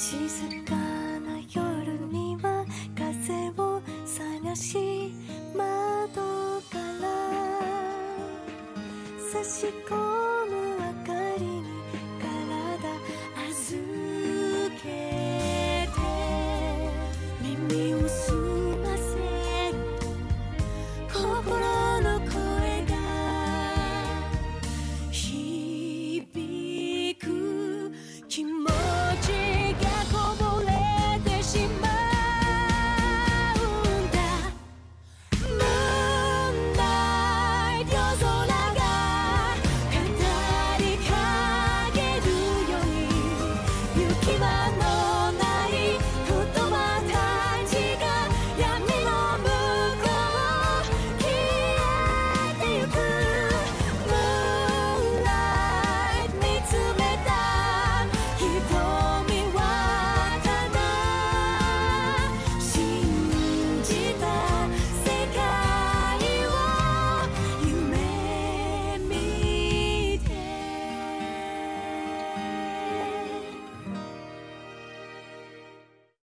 静かな夜には風を探し窓から差し込む